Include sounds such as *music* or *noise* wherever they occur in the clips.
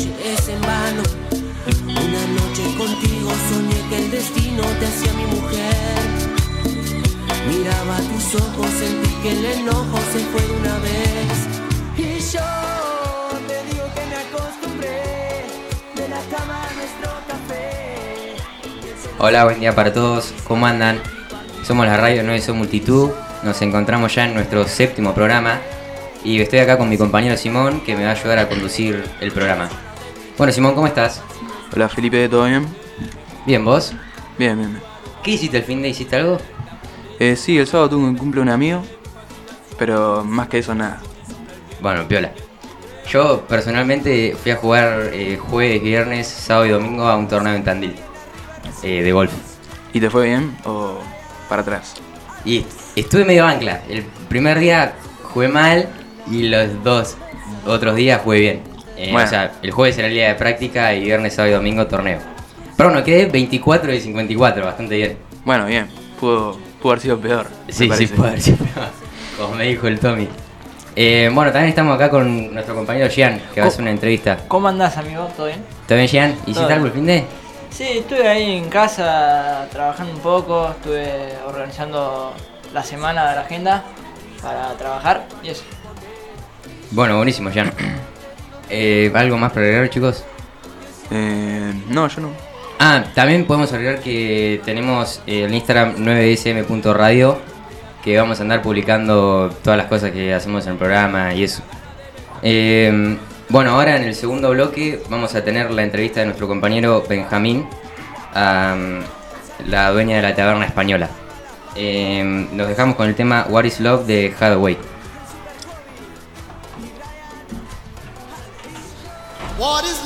noche es en vano. Una noche contigo soñé que el destino te hacía mi mujer. Miraba tus ojos, sentí que el enojo se fue de una vez. Y yo te digo que me acostumbré de la cama a nuestro café. Hola, buen día para todos. ¿Cómo andan? Somos la radio 9 Son Multitud. Nos encontramos ya en nuestro séptimo programa. Y estoy acá con mi compañero Simón, que me va a ayudar a conducir el programa. Bueno, Simón, ¿cómo estás? Hola Felipe, ¿todo bien? Bien, ¿vos? Bien, bien, bien. ¿Qué hiciste el fin de? ¿Hiciste algo? Eh, sí, el sábado tuve un cumple un amigo, pero más que eso nada. Bueno, piola. Yo personalmente fui a jugar eh, jueves, viernes, sábado y domingo a un torneo en Tandil eh, de golf. ¿Y te fue bien o para atrás? Y estuve medio ancla. El primer día jugué mal y los dos otros días jugué bien. Eh, Bueno. O sea, el jueves era el día de práctica y viernes, sábado y domingo torneo. Pero bueno, quedé 24 de 54, bastante bien. Bueno, bien, pudo, pudo haber sido peor. Sí, sí, puede haber sido peor, Como me dijo el Tommy. Eh, bueno, también estamos acá con nuestro compañero Gian, que va a hacer una entrevista. ¿Cómo andás, amigo? ¿Todo bien? ¿Está bien, Gian? ¿Hiciste Todo algo el fin de? Sí, estuve ahí en casa trabajando un poco, estuve organizando la semana de la agenda para trabajar y eso. Bueno, buenísimo, Gian. Eh, ¿Algo más para agregar, chicos? Eh, no, yo no. Ah, también podemos agregar que tenemos el Instagram 9sm.radio que vamos a andar publicando todas las cosas que hacemos en el programa y eso. Eh, bueno, ahora en el segundo bloque vamos a tener la entrevista de nuestro compañero Benjamín, mm, la dueña de la taberna española. Nos dejamos con el tema What is Love de Hathaway. What is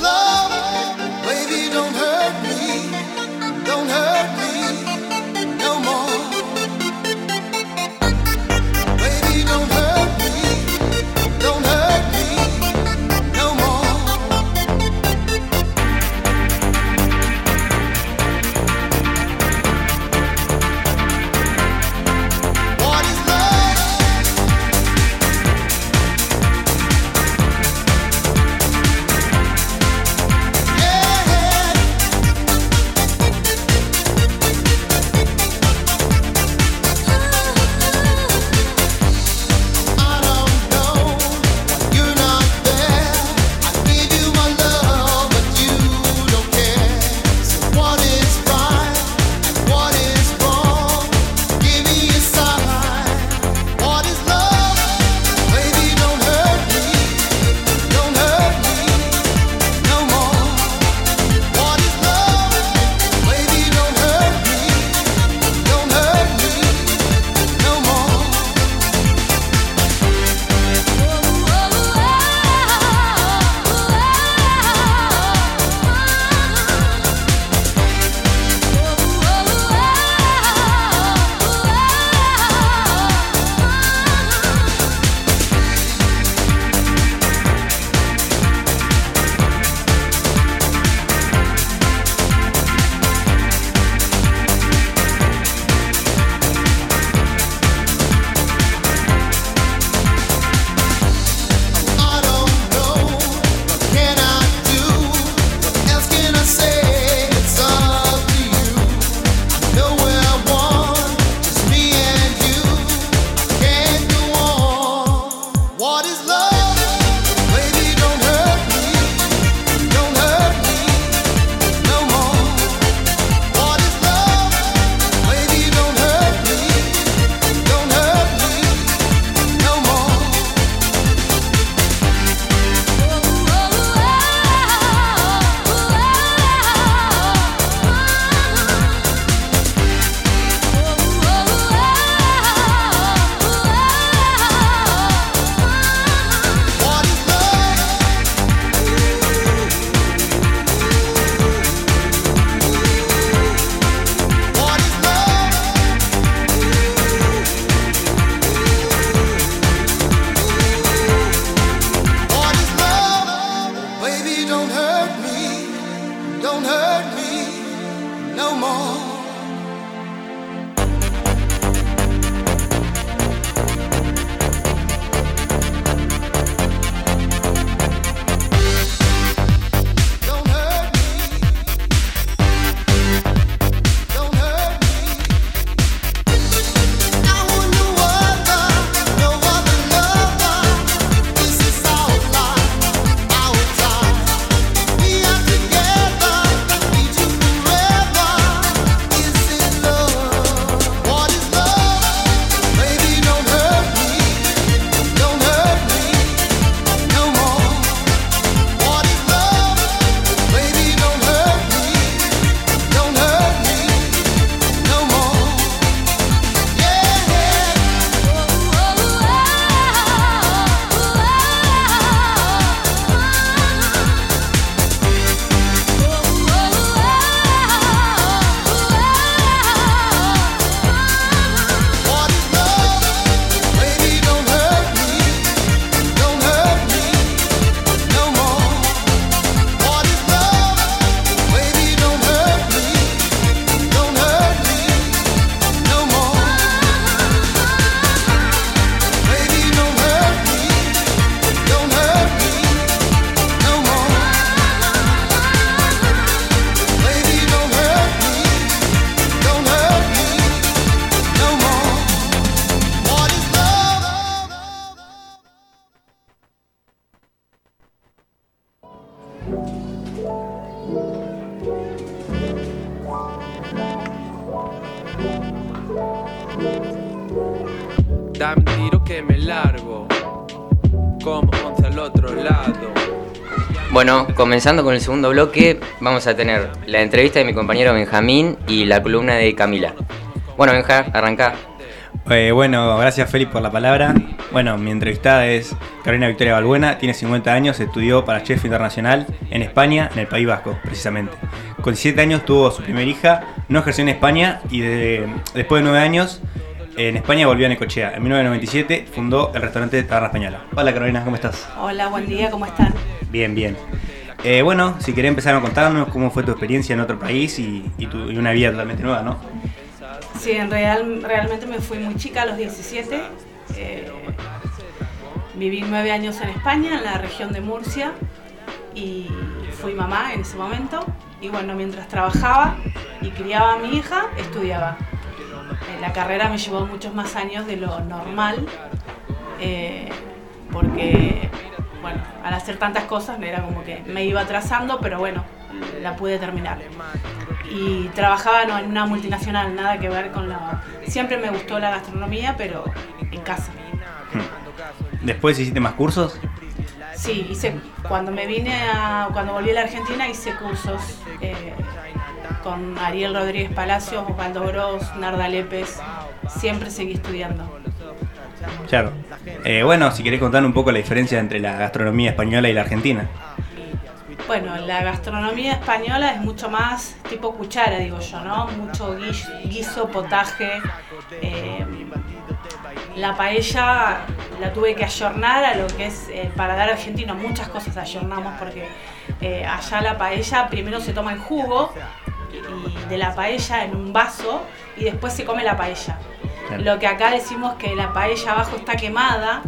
Dame un tiro que me largo, como once al otro lado. Bueno, comenzando con el segundo bloque, vamos a tener la entrevista de mi compañero Benjamín y la columna de Camila. Bueno, Benja, arranca. Eh, bueno, gracias Félix por la palabra. Bueno, mi entrevistada es Carolina Victoria Balbuena, tiene 50 años, estudió para chef internacional en España, en el País Vasco, precisamente. Con 17 años tuvo su primera hija, no ejerció en España y de- después de 9 años en España volvió a Necochea. En 1997 fundó el restaurante Taberna Española. Hola Carolina, ¿cómo estás? Hola, buen día, ¿cómo están? Bien, bien. Eh, bueno, si querés empezar a contarnos cómo fue tu experiencia en otro país y, y tu- y una vida totalmente nueva, ¿no? Sí, en real, realmente me fui muy chica a los 17. eh, viví nueve años en España, en la región de Murcia, y fui mamá en ese momento. Y bueno, mientras trabajaba y criaba a mi hija, estudiaba. Eh, la carrera me llevó muchos más años de lo normal, eh, porque, bueno, al hacer tantas cosas era como que me iba atrasando, pero bueno, la pude terminar. y trabajaba no, en una multinacional, nada que ver con la... Siempre me gustó la gastronomía, pero en casa. Después hiciste más cursos. Sí, hice, cuando me vine a, cuando volví a la Argentina hice cursos eh, con Ariel Rodríguez Palacios, Osvaldo Gross, Narda Lépez, siempre seguí estudiando. Claro. Eh, bueno, si querés contar un poco la diferencia entre la gastronomía española y la argentina. Bueno, la gastronomía española es mucho más tipo cuchara, digo yo, ¿no? Mucho guis- guiso, potaje. eh, la paella la tuve que ayornar a lo que es el paladar argentino. Muchas cosas ayornamos porque eh, allá la paella primero se toma el jugo y de la paella en un vaso y después se come la paella. Claro. Lo que acá decimos que la paella abajo está quemada,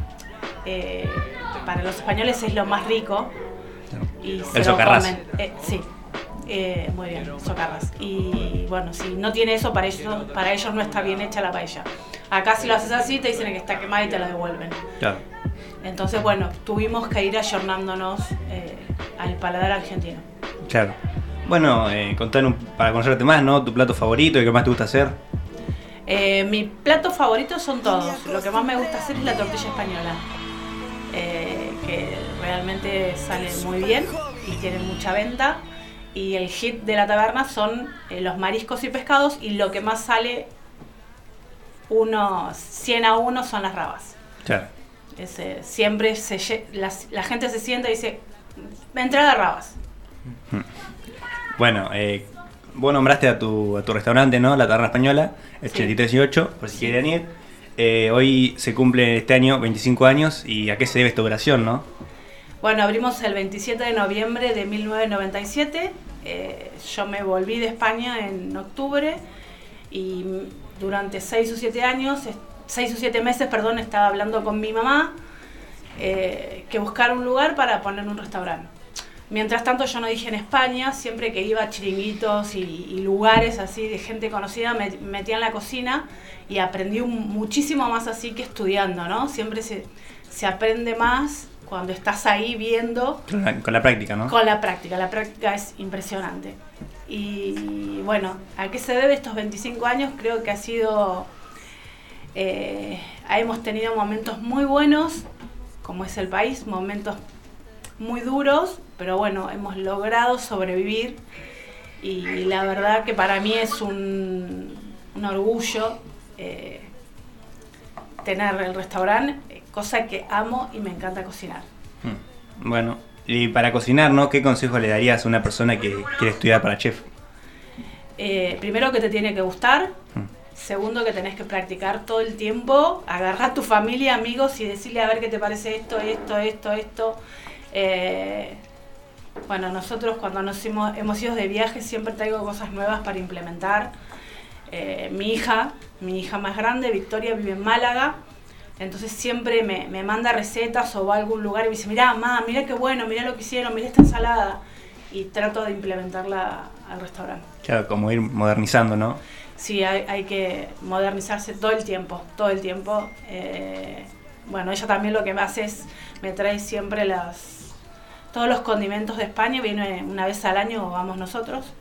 eh, para los españoles es lo más rico. Y se El lo comen. Eh, sí, Eh, muy bien, socarras. Y bueno, si no tiene eso, para ellos, para ellos no está bien hecha la paella. Acá si lo haces así, te dicen que está quemada y te la devuelven. Claro. Entonces, bueno, tuvimos que ir ayornándonos eh, al paladar argentino. Claro. Bueno, eh, contar un- para conocerte más, ¿no? Tu plato favorito y qué más te gusta hacer. Eh, mis platos favoritos son todos. Lo que más me gusta hacer es la tortilla española, eh, que realmente sale muy bien y tiene mucha venta. Y el hit de la taberna son eh, los mariscos y pescados y lo que más sale, uno, 100 a 1 son las rabas. Claro. Ese, siempre se, la, la gente se sienta y dice, entrada rabas. Bueno, eh, vos nombraste a tu, a tu restaurante, ¿no? La Taberna Española, el Sí. 8318, por si quieren ir. Eh, hoy se cumple este año 25 años y a qué se debe esta operación, ¿no? Bueno, abrimos el 27 de noviembre de 1997. Eh, yo me volví de España en octubre y durante seis o siete años, eh, seis o siete meses, perdón, estaba hablando con mi mamá eh, que buscar un lugar para poner un restaurante. Mientras tanto yo no dije en España, siempre que iba a chiringuitos y, y lugares así de gente conocida, me me metía en la cocina y aprendí un- muchísimo más así que estudiando, ¿no? Siempre se, se aprende más cuando estás ahí viendo Con la, con la práctica, ¿no? con la práctica. La práctica es impresionante. Y bueno, ¿a qué se debe estos 25 años? Creo que ha sido... eh, hemos tenido momentos muy buenos, como es el país, momentos muy duros, pero bueno, hemos logrado sobrevivir y la verdad que para mí es un, un orgullo eh, tener el restaurante, cosa que amo y me encanta cocinar. Mm. Bueno, y para cocinar, ¿no? ¿Qué consejo le darías a una persona que quiere estudiar para chef? Eh, primero que te tiene que gustar, Mm. segundo que tenés que practicar todo el tiempo, agarrar a tu familia, amigos y decirle a ver qué te parece esto, esto, esto, esto. Eh, bueno, nosotros cuando nos hemos, hemos ido de viaje siempre traigo cosas nuevas para implementar. Eh, mi hija, mi hija más grande, Victoria, vive en Málaga. Entonces siempre me, me manda recetas o va a algún lugar y me dice, mirá, mamá, mirá qué bueno, mirá lo que hicieron, mirá esta ensalada. Y trato de implementarla al restaurante. Claro, como ir modernizando, ¿no? Sí, hay, hay que modernizarse todo el tiempo, todo el tiempo. Eh, bueno, ella también lo que me hace es, me trae siempre las, todos los condimentos de España, viene una vez al año, vamos nosotros.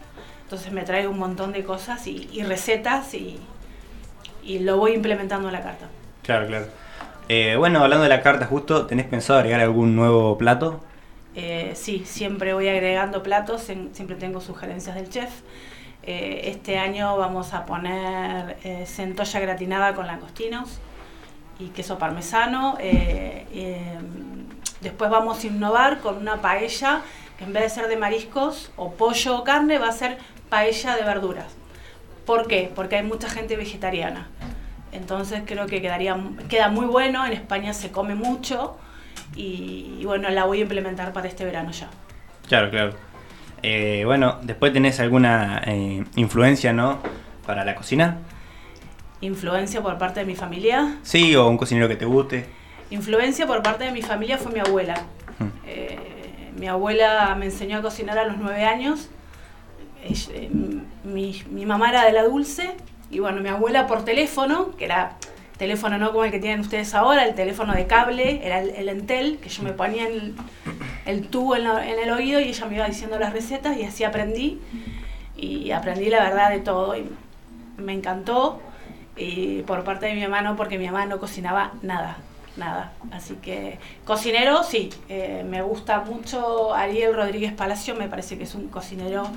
Entonces me trae un montón de cosas y, y recetas y, y lo voy implementando en la carta. Claro, claro. Eh, bueno, hablando de la carta justo, ¿tenés pensado agregar algún nuevo plato? Eh, sí, siempre voy agregando platos, en- siempre tengo sugerencias del chef. Eh, este año vamos a poner centolla gratinada con langostinos y queso parmesano. Eh, después vamos a innovar con una paella que en vez de ser de mariscos o pollo o carne va a ser paella de verduras. ¿Por qué? Porque hay mucha gente vegetariana. Entonces creo que quedaría, queda muy bueno, en España se come mucho y, y bueno, la voy a implementar para este verano ya. Claro, claro. Eh, bueno, después tenés alguna eh, influencia, ¿no? Para la cocina. Influencia por parte de mi familia. Sí, o un cocinero que te guste. Influencia por parte de mi familia fue mi abuela. Hmm. Eh, mi abuela me enseñó a cocinar a los nueve años. Eh, mi, mi mamá era de la dulce y bueno, mi abuela por teléfono, que era teléfono no como el que tienen ustedes ahora, el teléfono de cable, era el, el Entel, que yo me ponía el, el tubo en, la- en el oído y ella me iba diciendo las recetas y así aprendí. Y aprendí la verdad de todo y me encantó. Y por parte de mi mamá no, porque mi mamá no cocinaba nada, nada. Así que cocinero, sí, eh, me gusta mucho Ariel Rodríguez Palacio, me parece que es un cocinero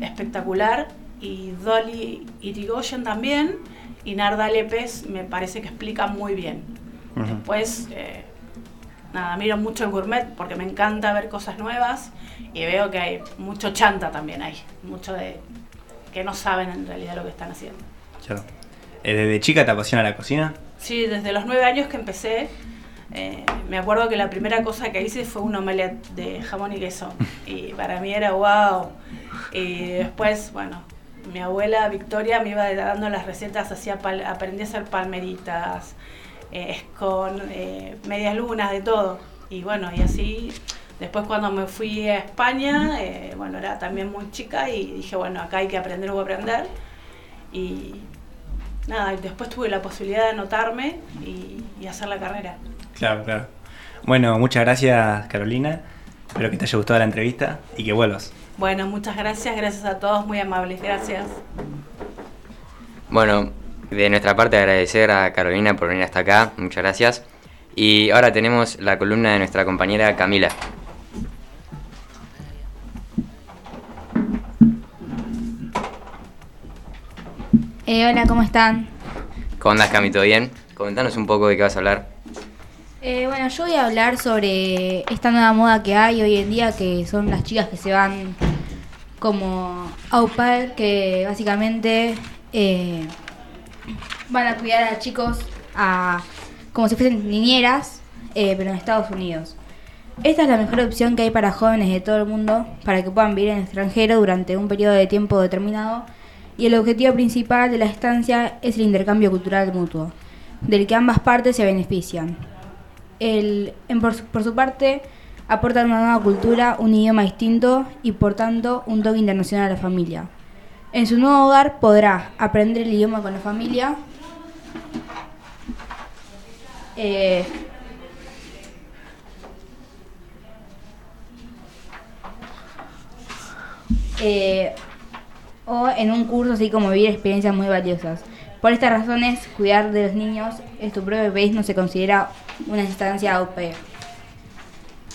espectacular. Y Dolly Irigoyen también. Y Narda Lepes me parece que explica muy bien. Ujú. Después, eh, nada, miro mucho el gourmet porque me encanta ver cosas nuevas y veo que hay mucho chanta también ahí, mucho de que no saben en realidad lo que están haciendo. Claro. Eh, ¿Desde chica te apasiona la cocina? Sí, desde los nueve años que empecé, eh, me acuerdo que la primera cosa que hice fue un omelette de jamón y queso. *laughs* Y para mí era wow. Y después, bueno, mi abuela Victoria me iba dando las recetas, hacía pal- aprendí a hacer palmeritas, eh, con eh, medias lunas, de todo. Y bueno, y así, después cuando me fui a España, eh, bueno, era también muy chica y dije, bueno, acá hay que aprender, a aprender. Y nada, y después tuve la posibilidad de anotarme y, y hacer la carrera. Claro, claro. Bueno, muchas gracias Carolina. Espero que te haya gustado la entrevista y que vuelvas. Bueno, muchas gracias, gracias a todos, muy amables, gracias. Bueno, de nuestra parte agradecer a Carolina por venir hasta acá, muchas gracias. Y ahora tenemos la columna de nuestra compañera Camila. Eh, hola, ¿cómo están? ¿Cómo andás Cami? ¿Todo bien? Comentanos un poco de qué vas a hablar. Eh, bueno, yo voy a hablar sobre esta nueva moda que hay hoy en día, que son las chicas que se van como au pair, que básicamente eh, van a cuidar a chicos a, como si fuesen niñeras, eh, pero en Estados Unidos. Esta es la mejor opción que hay para jóvenes de todo el mundo para que puedan vivir en el extranjero durante un periodo de tiempo determinado y el objetivo principal de la estancia es el intercambio cultural mutuo, del que ambas partes se benefician. El, en por, por su parte, aportan una nueva cultura, un idioma distinto y por tanto un toque internacional a la familia. En su nuevo hogar podrá aprender el idioma con la familia, eh, eh, o en un curso así como vivir experiencias muy valiosas. Por estas razones, cuidar de los niños en tu propio país no se considera una instancia au pair.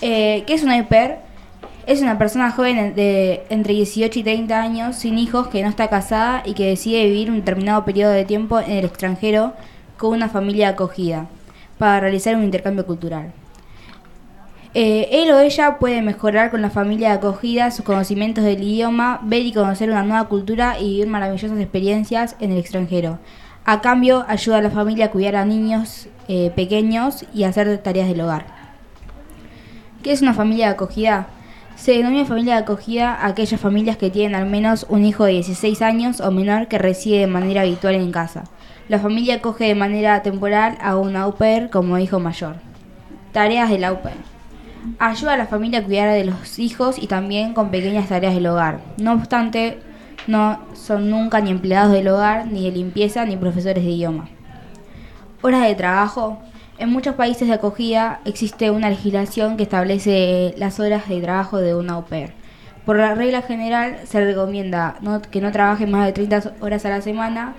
Eh, ¿Qué es una au pair? Es una persona joven de entre 18 y 30 años, sin hijos, que no está casada y que decide vivir un determinado periodo de tiempo en el extranjero con una familia acogida para realizar un intercambio cultural. Eh, él o ella puede mejorar con la familia de acogida sus conocimientos del idioma, ver y conocer una nueva cultura y vivir maravillosas experiencias en el extranjero. A cambio, ayuda a la familia a cuidar a niños eh, pequeños y a hacer tareas del hogar. ¿Qué es una familia de acogida? Se denomina familia de acogida a aquellas familias que tienen al menos un hijo de 16 años o menor que reside de manera habitual en casa. La familia acoge de manera temporal a un au pair como hijo mayor. Tareas del au pair. Ayuda a la familia a cuidar de los hijos y también con pequeñas tareas del hogar. No obstante, no son nunca ni empleados del hogar, ni de limpieza, ni profesores de idioma. Horas de trabajo. En muchos países de acogida existe una legislación que establece las horas de trabajo de una au pair. Por la regla general se recomienda que no trabaje más de 30 horas a la semana,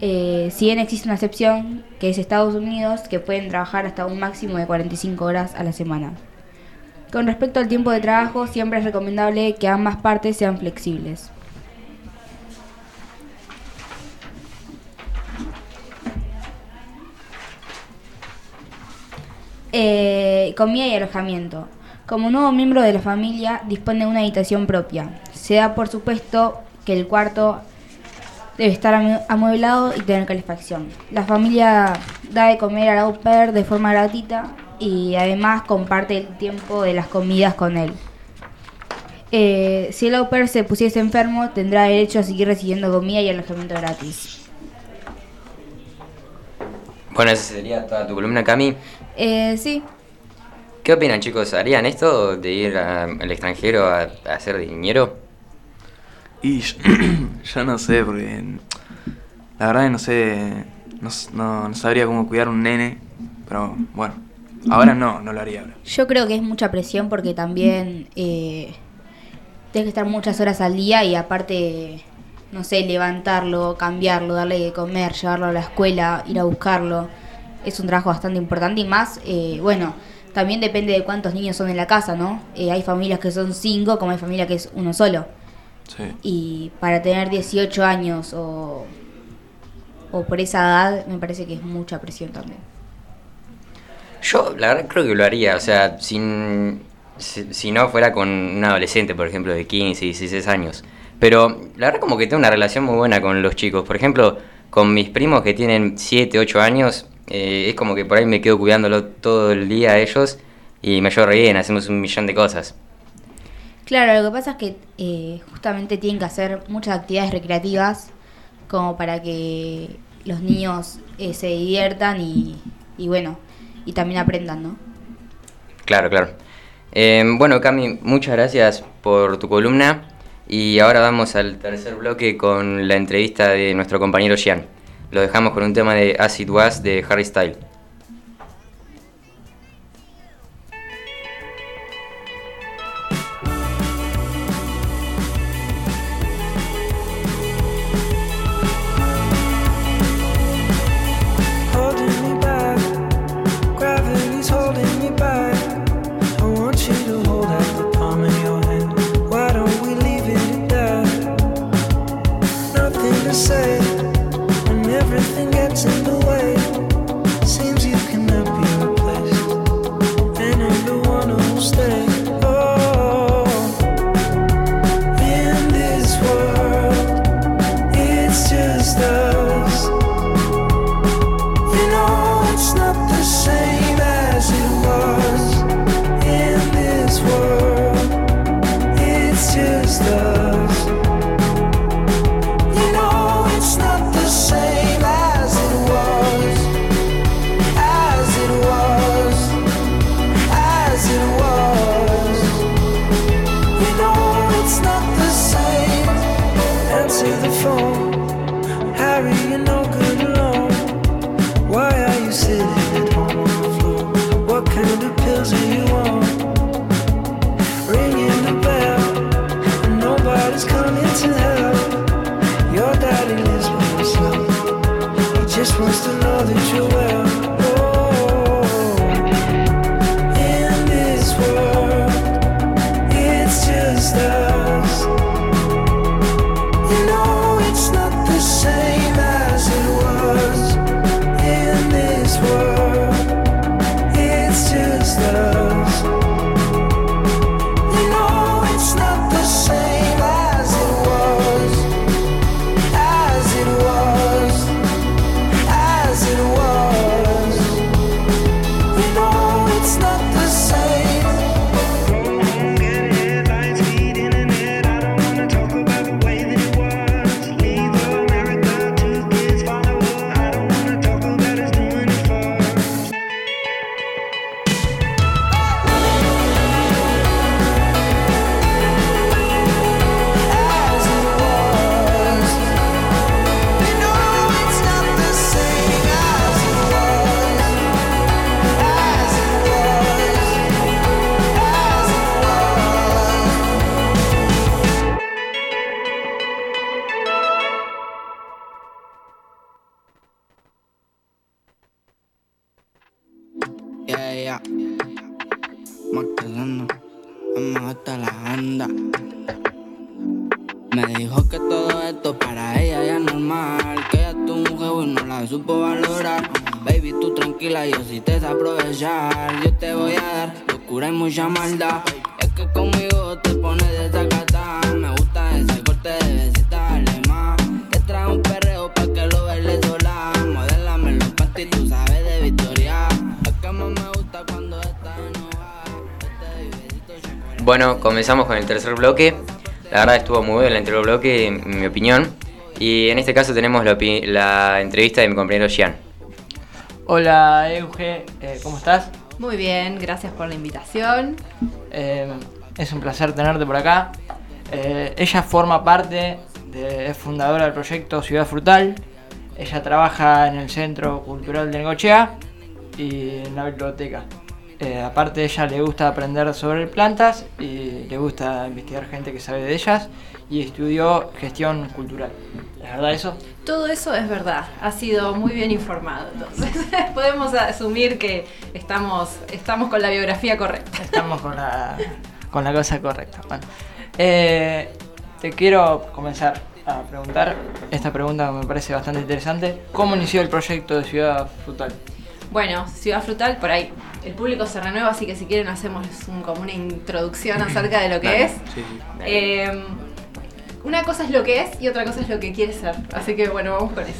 eh, si bien existe una excepción que es Estados Unidos, que pueden trabajar hasta un máximo de 45 horas a la semana. Con respecto al tiempo de trabajo, siempre es recomendable que ambas partes sean flexibles. Eh, comida y alojamiento. Como nuevo miembro de la familia, dispone de una habitación propia. Se da por supuesto que el cuarto debe estar amue- amueblado y tener calefacción. La familia da de comer al au pair de forma gratuita y además comparte el tiempo de las comidas con él. Eh, si el au pair se pusiese enfermo, tendrá derecho a seguir recibiendo comida y alojamiento gratis. Bueno, esa sería toda tu columna, Cami. Eh, sí, ¿Qué opinan, chicos? ¿Harían esto de ir a- al extranjero a, a hacer dinero? Y yo, *clears throat* yo no sé, porque la verdad que no sé, no, no, no sabría cómo cuidar un nene, pero bueno, ahora no, no lo haría ahora. Yo creo que es mucha presión porque también eh, tienes que estar muchas horas al día y aparte, no sé, levantarlo, cambiarlo, darle de comer, llevarlo a la escuela, ir a buscarlo. Es un trabajo bastante importante y más, eh, bueno, también depende de cuántos niños son en la casa, ¿no? Eh, hay familias que son cinco, como hay familias que es uno solo. Sí. Y para tener 18 años o, o por esa edad, me parece que es mucha presión también. Yo, la verdad, creo que lo haría. O sea, sin, si, no fuera con un adolescente, por ejemplo, de 15, 16 años. Pero la verdad, como que tengo una relación muy buena con los chicos. Por ejemplo, con mis primos que tienen 7, 8 años, eh, es como que por ahí me quedo cuidándolo todo el día a ellos y me llevo re bien, hacemos un millón de cosas. Claro, lo que pasa es que eh, justamente tienen que hacer muchas actividades recreativas como para que los niños eh, se diviertan y bueno, y también aprendan, ¿no? Claro, claro. Eh, bueno, Cami, muchas gracias por tu columna. Y ahora vamos al tercer bloque con la entrevista de nuestro compañero Gian. Lo dejamos con un tema de Acid Was de Harry Style. Comenzamos con el tercer bloque. La verdad estuvo muy bueno el anterior bloque, en mi opinión. Y en este caso tenemos la, entrevista de mi compañero Gian. Hola Euge, eh, ¿cómo estás? Muy bien, gracias por la invitación. Eh, es un placer tenerte por acá. Eh, ella forma parte, de, es fundadora del proyecto Ciudad Frutal. Ella trabaja en el Centro Cultural de Negochea y en la biblioteca. Eh, aparte, ella le gusta aprender sobre plantas y le gusta investigar gente que sabe de ellas y estudió gestión cultural. ¿Es verdad eso? Todo eso es verdad, ha sido muy bien informado, entonces *laughs* podemos asumir que estamos, estamos con la biografía correcta. Estamos con la, con la cosa correcta. Bueno, eh, te quiero comenzar a preguntar esta pregunta que me parece bastante interesante. ¿Cómo inició el proyecto de Ciudad Frutal? Bueno, Ciudad Frutal, por ahí el público se renueva, así que si quieren hacemos un- como una introducción acerca de lo que Dale, es. sí. Eh, una cosa es lo que es y otra cosa es lo que quiere ser. Así que bueno, vamos con eso.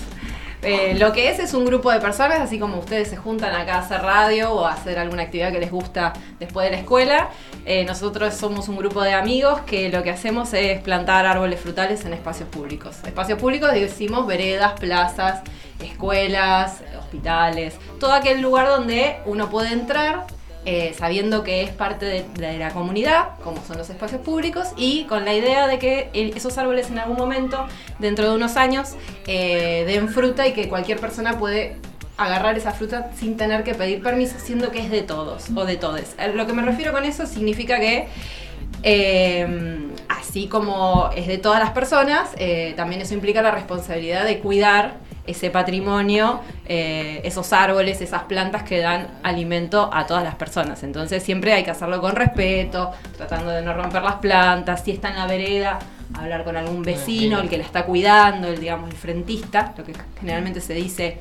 Eh, lo que es es un grupo de personas, así como ustedes se juntan acá a hacer radio o a hacer alguna actividad que les gusta después de la escuela. eh, nosotros somos un grupo de amigos que lo que hacemos es plantar árboles frutales en espacios públicos. Espacios públicos decimos veredas, plazas, escuelas, hospitales, todo aquel lugar donde uno puede entrar eh, sabiendo que es parte de, la comunidad, como son los espacios públicos, y con la idea de que esos árboles en algún momento, dentro de unos años, eh, den fruta y que cualquier persona puede agarrar esa fruta sin tener que pedir permiso, siendo que es de todos o de todes. Lo que me refiero con eso significa que eh, así como es de todas las personas, también eso implica la responsabilidad de cuidar ese patrimonio, eh, esos árboles, esas plantas que dan alimento a todas las personas. Entonces siempre hay que hacerlo con respeto, tratando de no romper las plantas, si está en la vereda, hablar con algún vecino, el que la está cuidando, el digamos el frentista, lo que generalmente se dice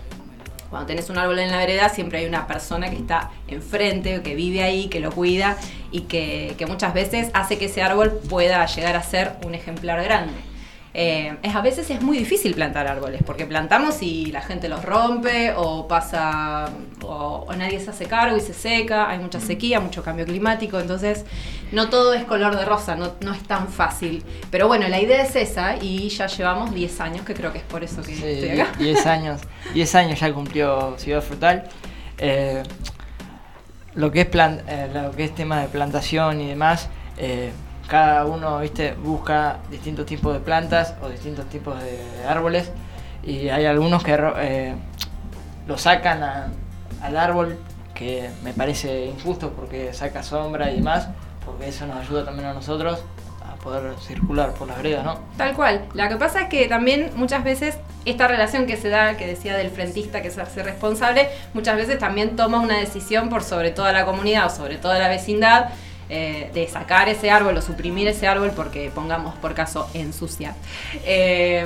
cuando tenés un árbol en la vereda, siempre hay una persona que está enfrente, que vive ahí, que lo cuida y que, que muchas veces hace que ese árbol pueda llegar a ser un ejemplar grande. Eh, es, a veces es muy difícil plantar árboles, porque plantamos y la gente los rompe, o pasa, o, o nadie se hace cargo y se seca, hay mucha sequía, mucho cambio climático, entonces no todo es color de rosa, no, no es tan fácil. Pero bueno, la idea es esa y ya llevamos 10 años, que creo que es por eso que Sí, estoy acá. 10 años. 10 años ya cumplió Ciudad Frutal. Eh, lo que es plan- eh, lo que es tema de plantación y demás, cada uno viste busca distintos tipos de plantas o distintos tipos de árboles y hay algunos que eh, lo sacan a- al árbol que me parece injusto porque saca sombra y demás, porque eso nos ayuda también a nosotros a poder circular por las veredas, ¿no? Tal cual. Lo que pasa es que también muchas veces esta relación que se da, que decía del frentista que se hace responsable, muchas veces también toma una decisión por sobre toda la comunidad o sobre toda la vecindad eh, de sacar ese árbol o suprimir ese árbol porque pongamos por caso ensucia. Eh,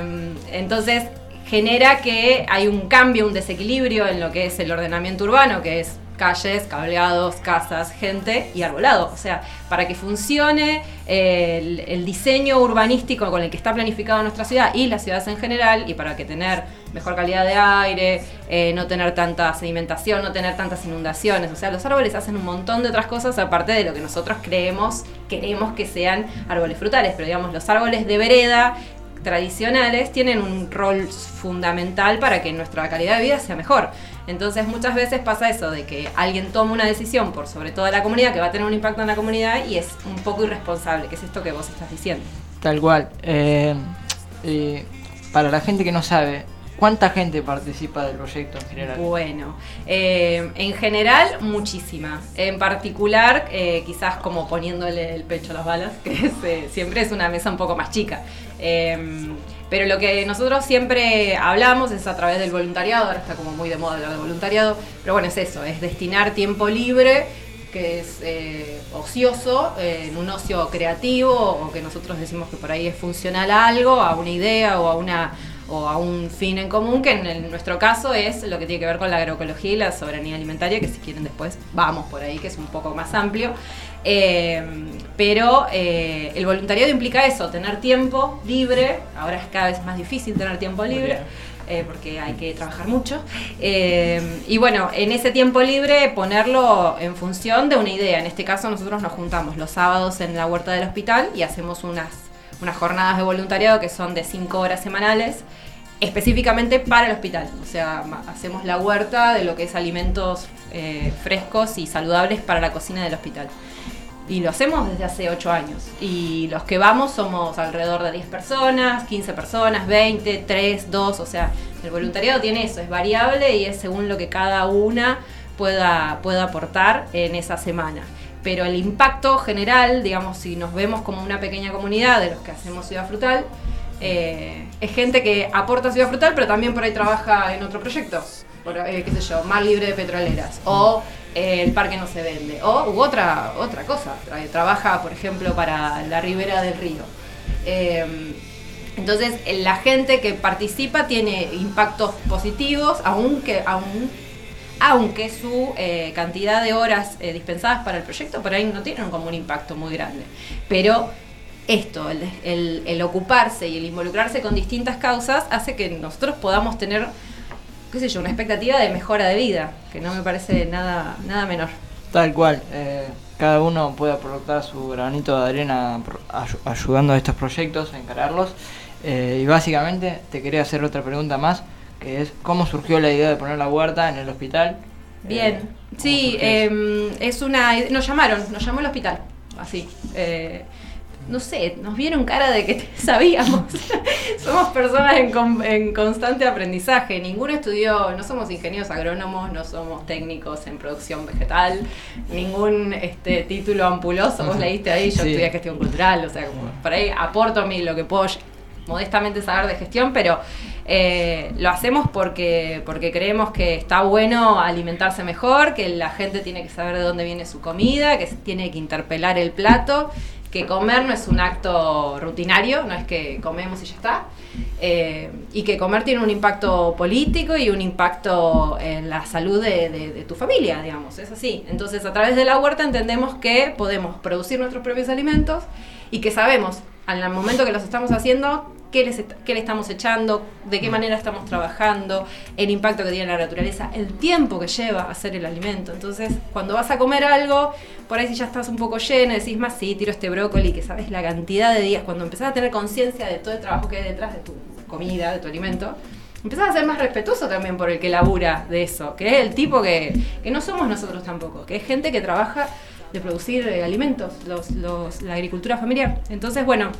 entonces genera que hay un cambio, un desequilibrio en lo que es el ordenamiento urbano, que es calles, cableados, casas, gente y arbolado. O sea, para que funcione eh, el, diseño urbanístico con el que está planificada nuestra ciudad y las ciudades en general, y para que tener mejor calidad de aire, eh, no tener tanta sedimentación, no tener tantas inundaciones. O sea, los árboles hacen un montón de otras cosas aparte de lo que nosotros creemos, queremos que sean árboles frutales. Pero digamos, los árboles de vereda tradicionales tienen un rol fundamental para que nuestra calidad de vida sea mejor. Entonces muchas veces pasa eso, de que alguien toma una decisión por sobre toda la comunidad que va a tener un impacto en la comunidad y es un poco irresponsable, que es esto que vos estás diciendo. Tal cual. Eh, para la gente que no sabe, ¿Cuánta gente participa del proyecto en general? Bueno, eh, en general muchísima. En particular, eh, quizás como poniéndole el pecho a las balas, *laughs* que es, eh, siempre es una mesa un poco más chica. Eh, pero lo que nosotros siempre hablamos es a través del voluntariado, ahora está como muy de moda hablar de voluntariado, pero bueno, es eso, es destinar tiempo libre que es eh, ocioso, eh, en un ocio creativo, o que nosotros decimos que por ahí es funcional a algo, a una idea o a una o a un fin en común, que en, el- nuestro caso es lo que tiene que ver con la agroecología y la soberanía alimentaria, que si quieren después vamos por ahí, que es un poco más amplio. Eh, pero eh, el voluntariado implica eso, tener tiempo libre, ahora es cada vez más difícil tener tiempo libre. eh, porque hay que trabajar mucho. Eh, y bueno, en ese tiempo libre ponerlo en función de una idea. En este caso nosotros nos juntamos los sábados en la huerta del hospital y hacemos unas, unas jornadas de voluntariado que son de 5 horas semanales específicamente para el hospital. O sea, hacemos la huerta de lo que es alimentos eh, frescos y saludables para la cocina del hospital. Y lo hacemos desde hace 8 años. Y los que vamos somos alrededor de 10 personas, 15 personas, 20, 3, 2. O sea, el voluntariado tiene eso, es variable y es según lo que cada una pueda, pueda aportar en esa semana. Pero el impacto general, digamos, si nos vemos como una pequeña comunidad de los que hacemos Ciudad Frutal, eh, es gente que aporta Ciudad Frutal, pero también por ahí trabaja en otro proyecto. Eh, qué sé yo, Mar Libre de Petroleras. O eh, el parque no se vende. O u otra, otra cosa. Tra- Trabaja, por ejemplo, para la ribera del río. Eh, entonces, la gente que participa tiene impactos positivos, aunque, aun- aunque su eh, cantidad de horas eh, dispensadas para el proyecto por ahí no tienen como un impacto muy grande. Pero esto, el, ocuparse y el involucrarse con distintas causas hace que nosotros podamos tener, qué sé yo, una expectativa de mejora de vida, que no me parece nada, nada menor. Tal cual. eh, cada uno puede aportar su granito de arena ayudando a estos proyectos, a encararlos. Eh, y básicamente te quería hacer otra pregunta más, que es ¿cómo surgió la idea de poner la huerta en el hospital? Bien, Eh, sí, eh, es una. Nos llamaron, nos llamó el hospital, así. eh, no sé, nos vieron cara de que *laughs* sabíamos. *laughs* somos personas en, con- en constante aprendizaje. Ninguno estudió, no somos ingenieros agrónomos, no somos técnicos en producción vegetal, ningún este, título ampuloso. Vos leíste ahí, yo Sí. estudié gestión cultural, o sea, como por ahí aporto mi, lo que puedo modestamente saber de gestión, pero eh, lo hacemos porque, porque creemos que está bueno alimentarse mejor, que la gente tiene que saber de dónde viene su comida, que tiene que interpelar el plato, que comer no es un acto rutinario, no es que comemos y ya está, eh, y que comer tiene un impacto político y un impacto en la salud de tu familia, digamos, es así. Entonces a través de la huerta entendemos que podemos producir nuestros propios alimentos y que sabemos al momento que los estamos haciendo qué, les qué le estamos echando, de qué manera estamos trabajando, el impacto que tiene la naturaleza, el tiempo que lleva hacer el alimento. Entonces, cuando vas a comer algo, por ahí si ya estás un poco lleno, decís más, sí, tiro este brócoli, que sabes la cantidad de días, cuando empezás a tener conciencia de todo el trabajo que hay detrás de tu comida, de tu alimento, empezás a ser más respetuoso también por el que labura de eso, que es el tipo que, que no somos nosotros tampoco, que es gente que trabaja de producir eh, alimentos, los, los- la agricultura familiar. Entonces, bueno,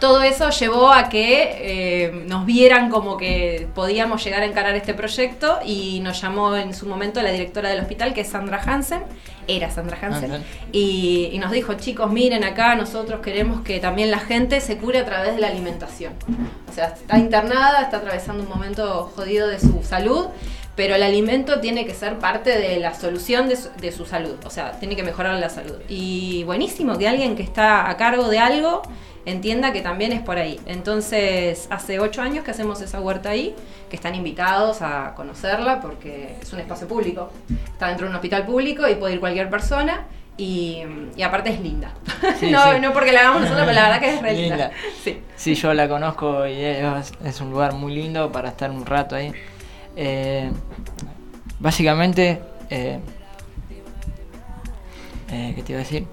todo eso llevó a que eh, nos vieran como que podíamos llegar a encarar este proyecto y nos llamó en su momento la directora del hospital, que es Sandra Hansen, era Sandra Hansen, Ah, y, y nos dijo, chicos, miren acá, nosotros queremos que también la gente se cure a través de la alimentación. O sea, está internada, está atravesando un momento jodido de su salud, pero el alimento tiene que ser parte de la solución de su, de su salud, o sea, tiene que mejorar la salud. Y buenísimo que alguien que está a cargo de algo entienda que también es por ahí. Entonces, hace ocho años que hacemos esa huerta ahí, que están invitados a conocerla porque es un espacio público. Está dentro de un hospital público y puede ir cualquier persona. Y, y aparte es linda. Sí, *laughs* no, sí. no porque la hagamos nosotros, pero la verdad que es re linda. Linda. Sí. Sí, yo la conozco y es, es un lugar muy lindo para estar un rato ahí. Eh, básicamente, eh, eh, ¿qué te iba a decir?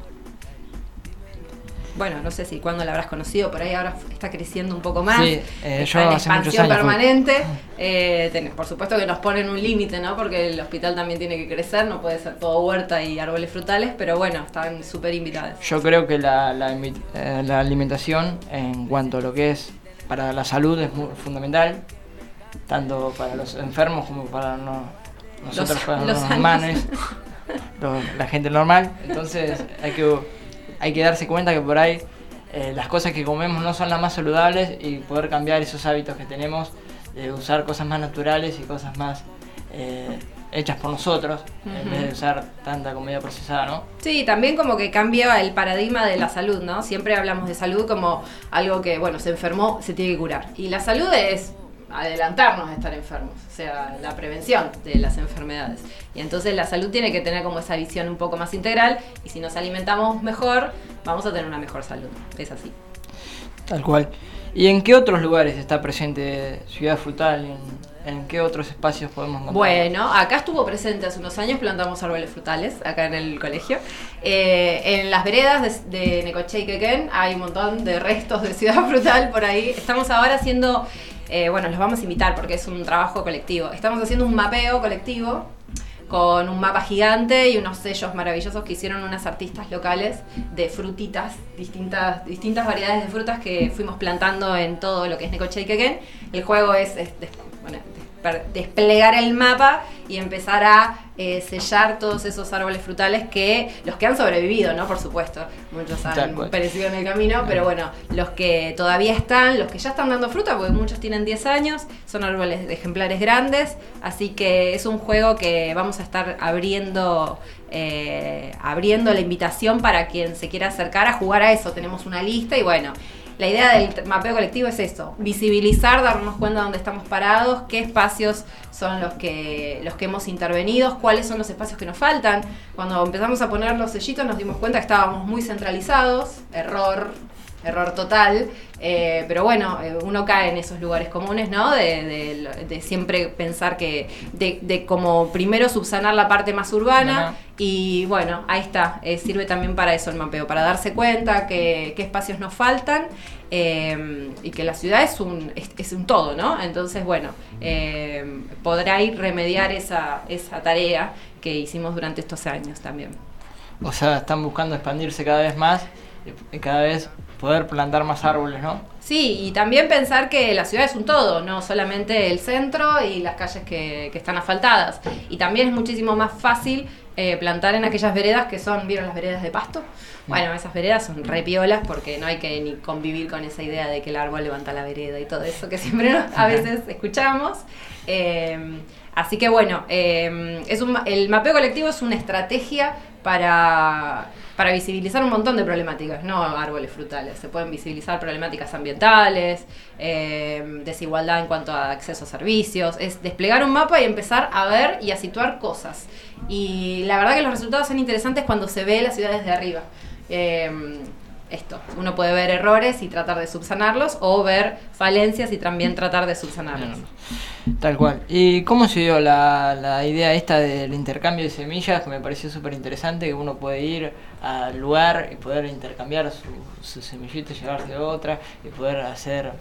Bueno, no sé si cuándo la habrás conocido, por ahí ahora está creciendo un poco más. Sí, eh, está yo en hace expansión años permanente. Eh, ten- por supuesto que nos ponen un límite, ¿no? Porque el hospital también tiene que crecer, no puede ser todo huerta y árboles frutales, pero bueno, están súper invitadas. Yo creo que la, la eh, la alimentación en cuanto a lo que es para la salud es muy fundamental. Tanto para los enfermos como para no- nosotros, Los- para los humanos, *laughs* la gente normal. Entonces hay que, hay que darse cuenta que por ahí eh, las cosas que comemos no son las más saludables y poder cambiar esos hábitos que tenemos, de usar cosas más naturales y cosas más eh, hechas por nosotros, en vez de usar tanta comida procesada, ¿no? Sí, también como que cambia el paradigma de la salud, ¿no? Siempre hablamos de salud como algo que, bueno, se enfermó, se tiene que curar. Y la salud es adelantarnos a estar enfermos, o sea, la prevención de las enfermedades. Y entonces la salud tiene que tener como esa visión un poco más integral y si nos alimentamos mejor, vamos a tener una mejor salud. Es así. Tal cual. ¿Y en qué otros lugares está presente Ciudad Frutal? ¿En, en qué otros espacios podemos encontrar? Bueno, acá estuvo presente hace unos años, plantamos árboles frutales, acá en el colegio. Eh, en las veredas de, de Necochea y Quequén hay un montón de restos de ciudad frutal por ahí. Estamos ahora haciendo, eh, bueno, los vamos a invitar porque es un trabajo colectivo. Estamos haciendo un mapeo colectivo con un mapa gigante y unos sellos maravillosos que hicieron unas artistas locales de frutitas, distintas, distintas variedades de frutas que fuimos plantando en todo lo que es Necochea y Quequén. El juego es, es bueno, desplegar el mapa y empezar a eh, sellar todos esos árboles frutales que los que han sobrevivido, ¿no? Por supuesto, muchos han perecido en el camino, pero bueno, los que todavía están, los que ya están dando fruta, porque muchos tienen 10 años, son árboles de ejemplares grandes, así que es un juego que vamos a estar abriendo, eh, abriendo la invitación para quien se quiera acercar a jugar a eso. Tenemos una lista y bueno. La idea del mapeo colectivo es esto, visibilizar, darnos cuenta de dónde estamos parados, qué espacios son los que, los que hemos intervenido, cuáles son los espacios que nos faltan. Cuando empezamos a poner los sellitos nos dimos cuenta que estábamos muy centralizados, error, error total, eh, pero bueno, eh, uno cae en esos lugares comunes, ¿no? De, de- de siempre pensar que, de, de como primero subsanar la parte más urbana Ajá. y bueno, ahí está, eh, sirve también para eso el mapeo, para darse cuenta que, qué espacios nos faltan eh, y que la ciudad es un, es, es un todo, ¿no? Entonces, bueno, eh, podrá ir remediar esa, esa tarea que hicimos durante estos años también. O sea, están buscando expandirse cada vez más y cada vez poder plantar más árboles, ¿no? Sí, y también pensar que la ciudad es un todo, no solamente el centro y las calles que, que están asfaltadas. Y también es muchísimo más fácil eh, plantar en aquellas veredas que son, ¿vieron las veredas de pasto? Bueno, esas veredas son re piolas porque no hay que ni convivir con esa idea de que el árbol levanta la vereda y todo eso que siempre nos- a veces escuchamos. Eh, así que bueno, eh, es un el mapeo colectivo es una estrategia para, para visibilizar un montón de problemáticas, no árboles frutales. Se pueden visibilizar problemáticas ambientales, eh, desigualdad en cuanto a acceso a servicios. Es desplegar un mapa y empezar a ver y a situar cosas. Y la verdad que los resultados son interesantes cuando se ve la ciudad desde arriba. Eh, esto, uno puede ver errores y tratar de subsanarlos o ver falencias y también tratar de subsanarlos. Tal cual. ¿Y cómo se dio la, la idea esta del intercambio de semillas? Que me pareció súper interesante, que uno puede ir al lugar y poder intercambiar su, su semillita, llevarse otra y poder hacer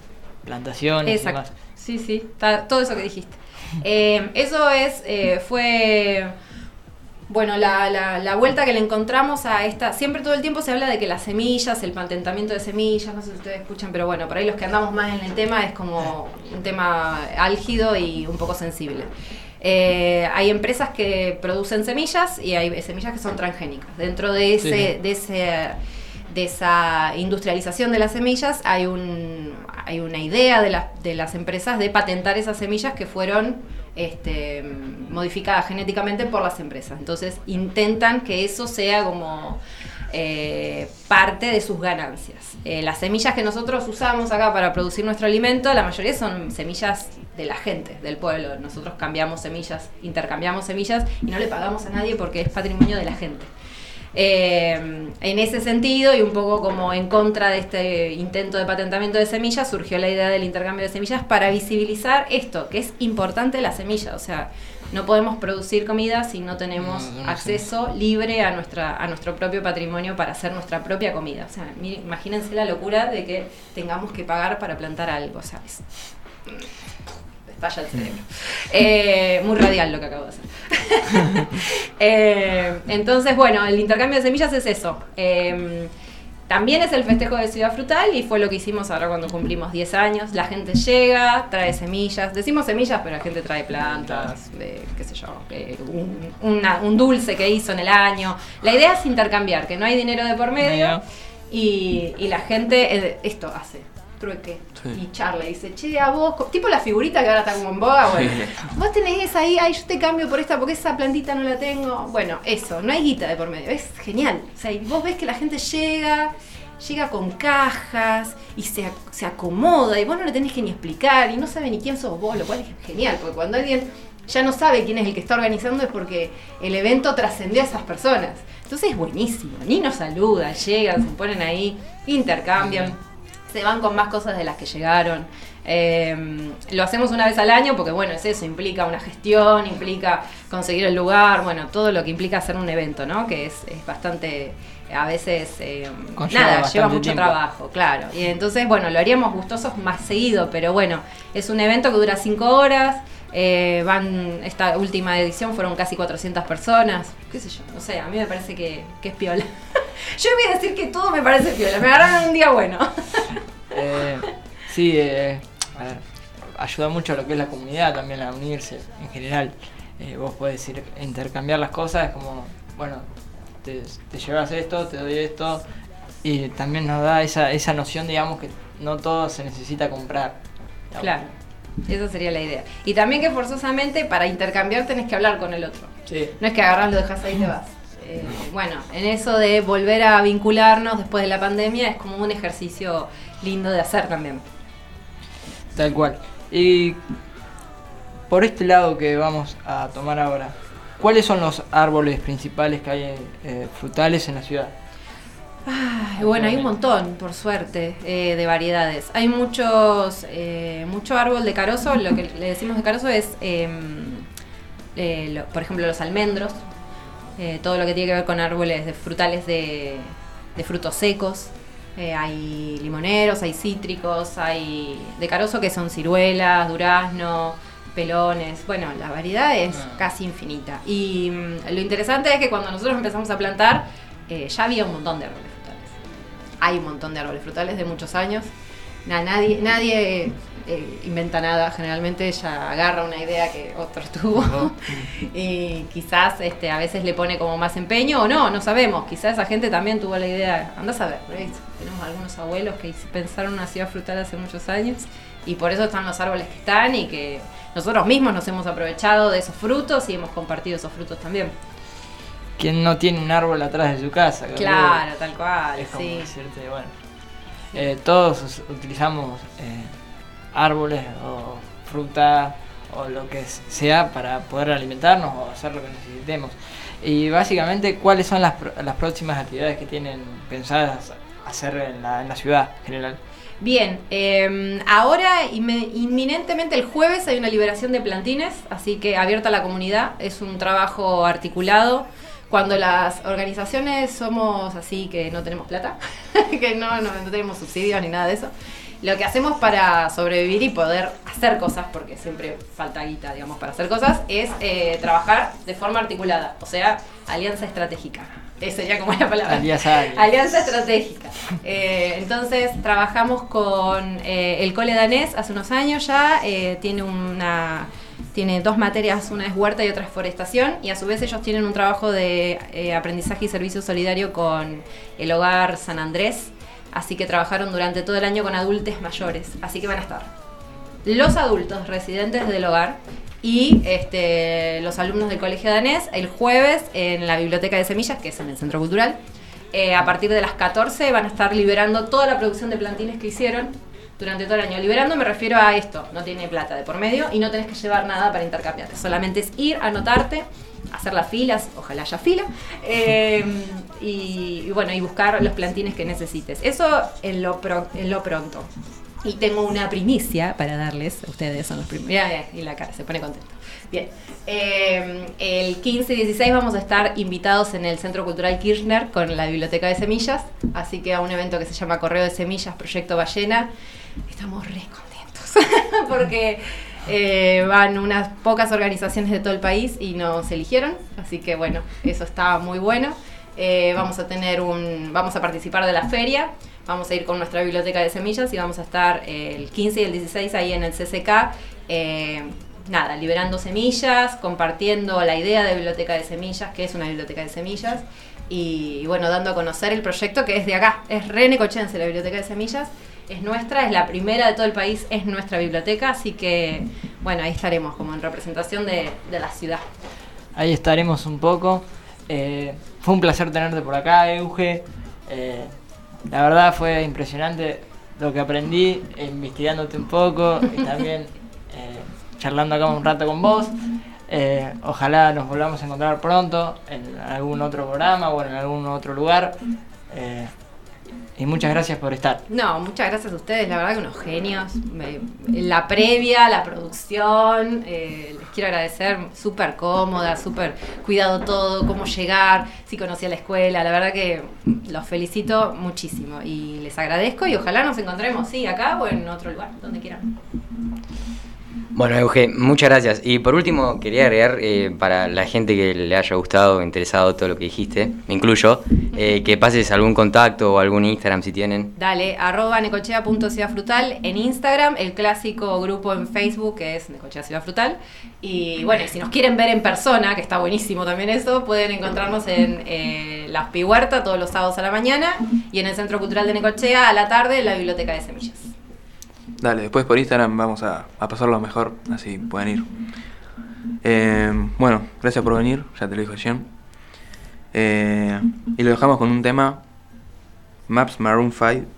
plantaciones y demás. Sí, sí, todo eso que dijiste. Eh, eso es, eh, fue, bueno, la, la- la vuelta que le encontramos a esta, siempre todo el tiempo se habla de que las semillas, el patentamiento de semillas, no sé si ustedes escuchan, pero bueno, por ahí los que andamos más en el tema es como un tema álgido y un poco sensible. Eh, hay empresas que producen semillas y hay semillas que son transgénicas. Dentro de ese, Sí, de ese de esa industrialización de las semillas hay un hay una idea de las de las empresas de patentar esas semillas que fueron este, modificadas genéticamente por las empresas. Entonces intentan que eso sea como eh, parte de sus ganancias. Eh, las semillas que nosotros usamos acá para producir nuestro alimento la mayoría son semillas de la gente del pueblo. Nosotros cambiamos semillas intercambiamos semillas y no le pagamos a nadie porque es patrimonio de la gente eh, en ese sentido, y un poco como en contra de este intento de patentamiento de semillas, surgió la idea del intercambio de semillas para visibilizar esto, que es importante la semilla. O sea, no podemos producir comida si no tenemos No, no sé. acceso libre a, nuestra, a nuestro propio patrimonio para hacer nuestra propia comida. O sea, miren, imagínense la locura de que tengamos que pagar para plantar algo, ¿sabes? Estalla el cerebro. Eh, muy radial lo que acabo de hacer. *laughs* Eh, entonces, bueno, el intercambio de semillas es eso. Eh, también es el festejo de Ciudad Frutal y fue lo que hicimos ahora cuando cumplimos 10 años. La gente llega, trae semillas, decimos semillas, pero la gente trae plantas, de, qué sé yo, eh, un, una- un dulce que hizo en el año. La idea es intercambiar, que no hay dinero de por medio y, y la gente esto hace, trueque. Sí. Y charla y dice, che, a vos, tipo la figurita que ahora está como en boga, bueno, vos tenés esa ahí, ay, yo te cambio por esta porque esa plantita no la tengo. Bueno, eso, no hay guita de por medio, es genial. O sea, y vos ves que la gente llega, llega con cajas y se, se acomoda y vos no le tenés que ni explicar y no sabe ni quién sos vos, lo cual es genial, porque cuando alguien ya no sabe quién es el que está organizando es porque el evento trascendió a esas personas. Entonces es buenísimo, ni nos saludan, llegan, se ponen ahí, intercambian se van con más cosas de las que llegaron. Eh, lo hacemos una vez al año porque, bueno, es eso, implica una gestión, implica conseguir el lugar, bueno, todo lo que implica hacer un evento, ¿no? Que es, es bastante, a veces, eh, Conlleva nada, lleva mucho tiempo. trabajo, claro. Y entonces, bueno, lo haríamos gustosos más seguido, pero bueno, es un evento que dura cinco horas. Eh, van, esta última edición fueron casi 400 personas, qué sé yo, no sé, a mí me parece que, que es piola. *laughs* Yo voy a decir que todo me parece piola, me agarraron un día bueno. *laughs* Eh, sí, eh, a ver, ayuda mucho a lo que es la comunidad también a unirse en general. Vos podés ir intercambiar las cosas, es como, bueno, te, te llevas esto, te doy esto, y también nos da esa, esa noción, digamos, que no todo se necesita comprar. digamos. Claro, esa sería la idea. Y también que forzosamente para intercambiar tenés que hablar con el otro. Sí. No es que agarras, lo dejas ahí y te vas. Eh, bueno, en eso de volver a vincularnos después de la pandemia es como un ejercicio lindo de hacer también. Tal cual. Y por este lado que vamos a tomar ahora, ¿cuáles son los árboles principales que hay eh, frutales en la ciudad? Ay, bueno, hay un montón, por suerte, eh, de variedades. Hay muchos, eh, mucho árbol de carozo. Lo que le decimos de carozo es, em, eh, lo- por ejemplo, los almendros. eh, todo lo que tiene que ver con árboles de frutales de, de frutos secos. Hay limoneros, hay cítricos, hay de carozo que son ciruelas, durazno, pelones. Bueno, la variedad es casi infinita. Y mm, lo interesante es que cuando nosotros empezamos a plantar, ya había un montón de árboles. Hay un montón de árboles frutales de muchos años. Na- nadie nadie eh, inventa nada, generalmente ella agarra una idea que otro *laughs* tuvo y quizás este, a veces le pone como más empeño o no, no sabemos. Quizás esa gente también tuvo la idea, andás a ver, ¿ves? tenemos algunos abuelos que pensaron una ciudad frutal hace muchos años y por eso están los árboles que están y que nosotros mismos nos hemos aprovechado de esos frutos y hemos compartido esos frutos también. ¿Quién no tiene un árbol atrás de su casa? Claro, tal cual, Es como sí. decirte, bueno. eh, todos utilizamos eh, árboles o fruta o lo que sea para poder alimentarnos o hacer lo que necesitemos. Y básicamente, ¿cuáles son las, las próximas actividades que tienen pensadas hacer en la, en la ciudad en general? Bien, eh, ahora inminentemente el jueves hay una liberación de plantines, así que abierta a la comunidad, es un trabajo articulado. Cuando las organizaciones somos así que no tenemos plata, *laughs* que no, no, no tenemos subsidios ni nada de eso, lo que hacemos para sobrevivir y poder hacer cosas, porque siempre falta guita, digamos, para hacer cosas, es eh, trabajar de forma articulada, o sea, alianza estratégica. Esa sería como la palabra. Alianza. Alianza estratégica. Eh, entonces trabajamos con eh, el cole danés hace unos años ya. tiene una tiene dos materias, una es huerta y otra es forestación, y a su vez ellos tienen un trabajo de eh, aprendizaje y servicio solidario con el hogar San Andrés, así que trabajaron durante todo el año con adultos mayores, así que van a estar los adultos residentes del hogar y este, los alumnos del colegio danés el jueves en la biblioteca de semillas, que es en el centro cultural. Eh, a partir de las 14 van a estar liberando toda la producción de plantines que hicieron durante todo el año. Liberando me refiero a esto, no tiene plata de por medio y no tenés que llevar nada para intercambiar. Solamente es ir, anotarte, hacer las filas, ojalá haya fila, eh, y, y bueno, y buscar los plantines que necesites. Eso en lo, pro- en lo pronto. Y tengo una primicia para darles, ustedes son los primeros. Y la cara, se pone contento. Bien, eh, el 15 y 16 vamos a estar invitados en el Centro Cultural Kirchner con la Biblioteca de Semillas, así que a un evento que se llama Correo de Semillas, Proyecto Ballena. Estamos re contentos *laughs* porque eh, van unas pocas organizaciones de todo el país y nos eligieron, así que bueno, eso está muy bueno. Eh, vamos a tener un, vamos a participar de la feria, vamos a ir con nuestra biblioteca de semillas y vamos a estar eh, el 15 y el 16 ahí en el CCK. eh, nada, liberando semillas, compartiendo la idea de biblioteca de semillas, que es una biblioteca de semillas, y bueno, dando a conocer el proyecto que es de acá, es Renecochense, la biblioteca de semillas, es nuestra, es la primera de todo el país, es nuestra biblioteca, así que bueno, ahí estaremos como en representación de, de la ciudad. Ahí estaremos un poco. Eh, fue un placer tenerte por acá, Euge. Eh, la verdad fue impresionante lo que aprendí eh, investigándote un poco y también charlando acá un rato con vos. Eh, ojalá nos volvamos a encontrar pronto en algún otro programa o en algún otro lugar. Eh, y muchas gracias por estar. No, muchas gracias a ustedes, la verdad que unos genios. La previa, la producción, eh, les quiero agradecer, súper cómoda, súper cuidado todo, cómo llegar, si conocía la escuela, la verdad que los felicito muchísimo y les agradezco y ojalá nos encontremos, sí, acá o en otro lugar, donde quieran. Bueno, Euge, muchas gracias. Y por último, quería agregar eh, para la gente que le haya gustado interesado todo lo que dijiste, me incluyo, eh, que pases algún contacto o algún Instagram si tienen. Dale, arroba necochea.ciudadfrutal en Instagram, el clásico grupo en Facebook que es Necochea Ciudad Frutal. Y bueno, si nos quieren ver en persona, que está buenísimo también eso, pueden encontrarnos en eh, la Huerta todos los sábados a la mañana y en el Centro Cultural de Necochea a la tarde en la Biblioteca de Semillas. Dale, después por Instagram vamos a, a pasarlo mejor, así pueden ir. Eh, bueno, gracias por venir, ya te lo dijo Jen. Eh, y lo dejamos con un tema, Maps Maroon 5.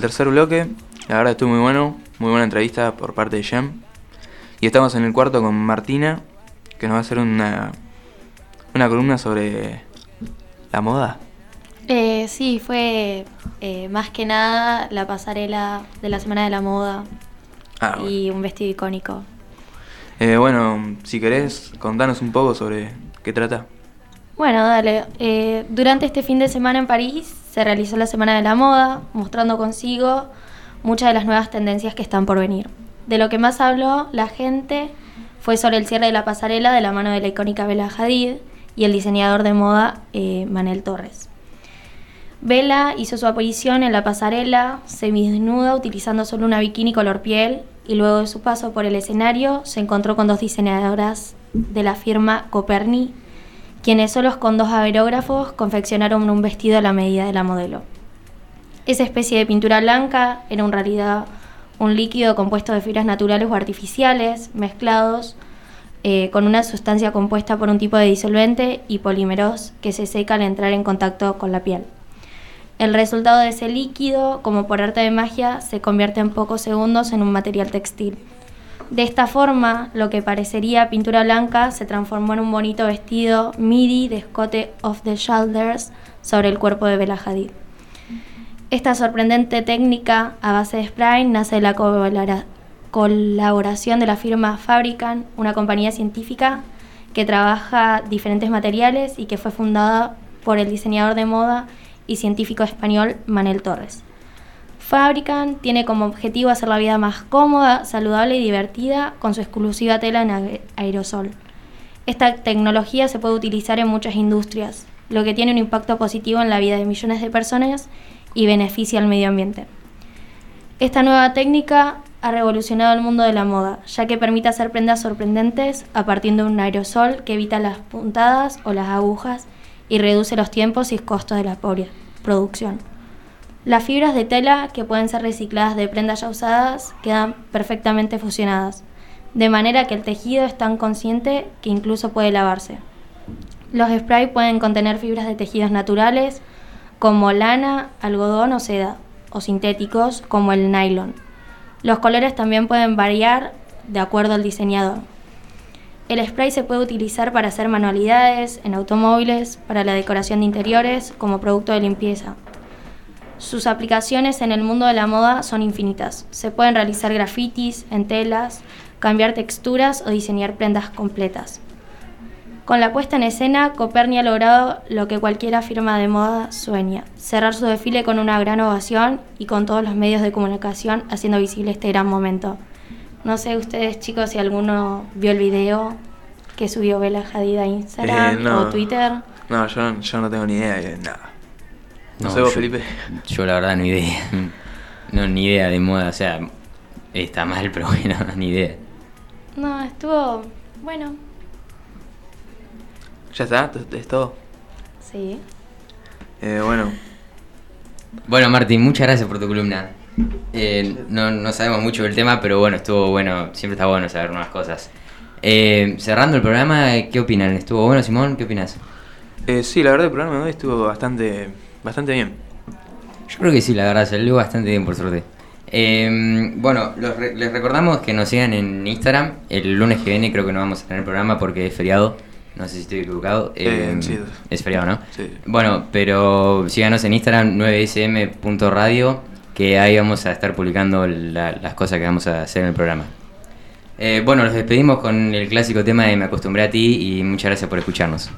Del tercer bloque. La verdad estuvo muy bueno, muy buena entrevista por parte de Jem. Y estamos en el cuarto con Martina, que nos va a hacer una, una columna sobre la moda. Eh, sí, fue eh, más que nada la pasarela de la Semana de la Moda Ah, bueno. y un vestido icónico. Eh, bueno, si querés, contanos un poco sobre qué trata. Bueno, dale. durante este fin de semana en París se realizó la Semana de la Moda, mostrando consigo muchas de las nuevas tendencias que están por venir. De lo que más habló la gente fue sobre el cierre de la pasarela de la mano de la icónica Bella Hadid y el diseñador de moda eh, Manel Torres. Bella hizo su aparición en la pasarela semidesnuda utilizando solo una bikini color piel y luego de su paso por el escenario se encontró con dos diseñadoras de la firma Coperni, quienes solos con dos aerógrafos confeccionaron un vestido a la medida de la modelo. Esa especie de pintura blanca era en realidad un líquido compuesto de fibras naturales o artificiales mezclados eh, con una sustancia compuesta por un tipo de disolvente y polímeros que se seca al entrar en contacto con la piel. El resultado de ese líquido, como por arte de magia, se convierte en pocos segundos en un material textil. De esta forma, lo que parecería pintura blanca se transformó en un bonito vestido midi de escote off the shoulders sobre el cuerpo de Bella Hadid. Esta sorprendente técnica a base de spray nace de la colabora- colaboración de la firma Fabricant, una compañía científica que trabaja diferentes materiales y que fue fundada por el diseñador de moda y científico español Manel Torres. Fabricant tiene como objetivo hacer la vida más cómoda, saludable y divertida con su exclusiva tela en ae- aerosol. Esta tecnología se puede utilizar en muchas industrias, lo que tiene un impacto positivo en la vida de millones de personas y beneficia al medio ambiente. Esta nueva técnica ha revolucionado el mundo de la moda, ya que permite hacer prendas sorprendentes a partir de un aerosol que evita las puntadas o las agujas y reduce los tiempos y costos de la producción. Las fibras de tela que pueden ser recicladas de prendas ya usadas quedan perfectamente fusionadas, de manera que el tejido es tan consciente que incluso puede lavarse. Los sprays pueden contener fibras de tejidos naturales como lana, algodón o seda, o sintéticos como el nylon. Los colores también pueden variar de acuerdo al diseñador. El spray se puede utilizar para hacer manualidades, en automóviles, para la decoración de interiores, como producto de limpieza. Sus aplicaciones en el mundo de la moda son infinitas. Se pueden realizar grafitis en telas, cambiar texturas o diseñar prendas completas. Con la puesta en escena, Coperni ha logrado lo que cualquier firma de moda sueña, cerrar su desfile con una gran ovación y con todos los medios de comunicación haciendo visible este gran momento. No sé ustedes chicos si alguno vio el video que subió Bella Hadid a Instagram Eh, no. o Twitter. No, yo, yo no tengo ni idea de nada. No, No, sé vos, yo- Felipe. Yo la verdad no idea. No, ni idea de moda, o sea, está mal, pero bueno, *laughs* ni idea. No, estuvo bueno, ¿Ya está? ¿Es- ¿Es todo? sí. Eh, bueno, Bueno, Martín, muchas gracias por tu columna. Eh, no, no sabemos mucho del tema, pero bueno, estuvo bueno, siempre está bueno saber nuevas cosas. Eh, cerrando el programa, ¿qué opinan? ¿Estuvo bueno, Simón? ¿Qué opinas? eh, sí, la verdad el programa de hoy estuvo bastante, bastante bien. Yo creo que sí, la verdad, salió bastante bien, por suerte. Eh, bueno, los re- les recordamos que nos sigan en Instagram. El lunes que viene creo que no vamos a tener programa porque es feriado. No sé si estoy equivocado. Eh, sí. Es feriado, ¿no? Sí. Bueno, pero síganos en Instagram 9sm.radio que ahí vamos a estar publicando la- las cosas que vamos a hacer en el programa. Eh, bueno, los despedimos con el clásico tema de Me acostumbré a ti y muchas gracias por escucharnos.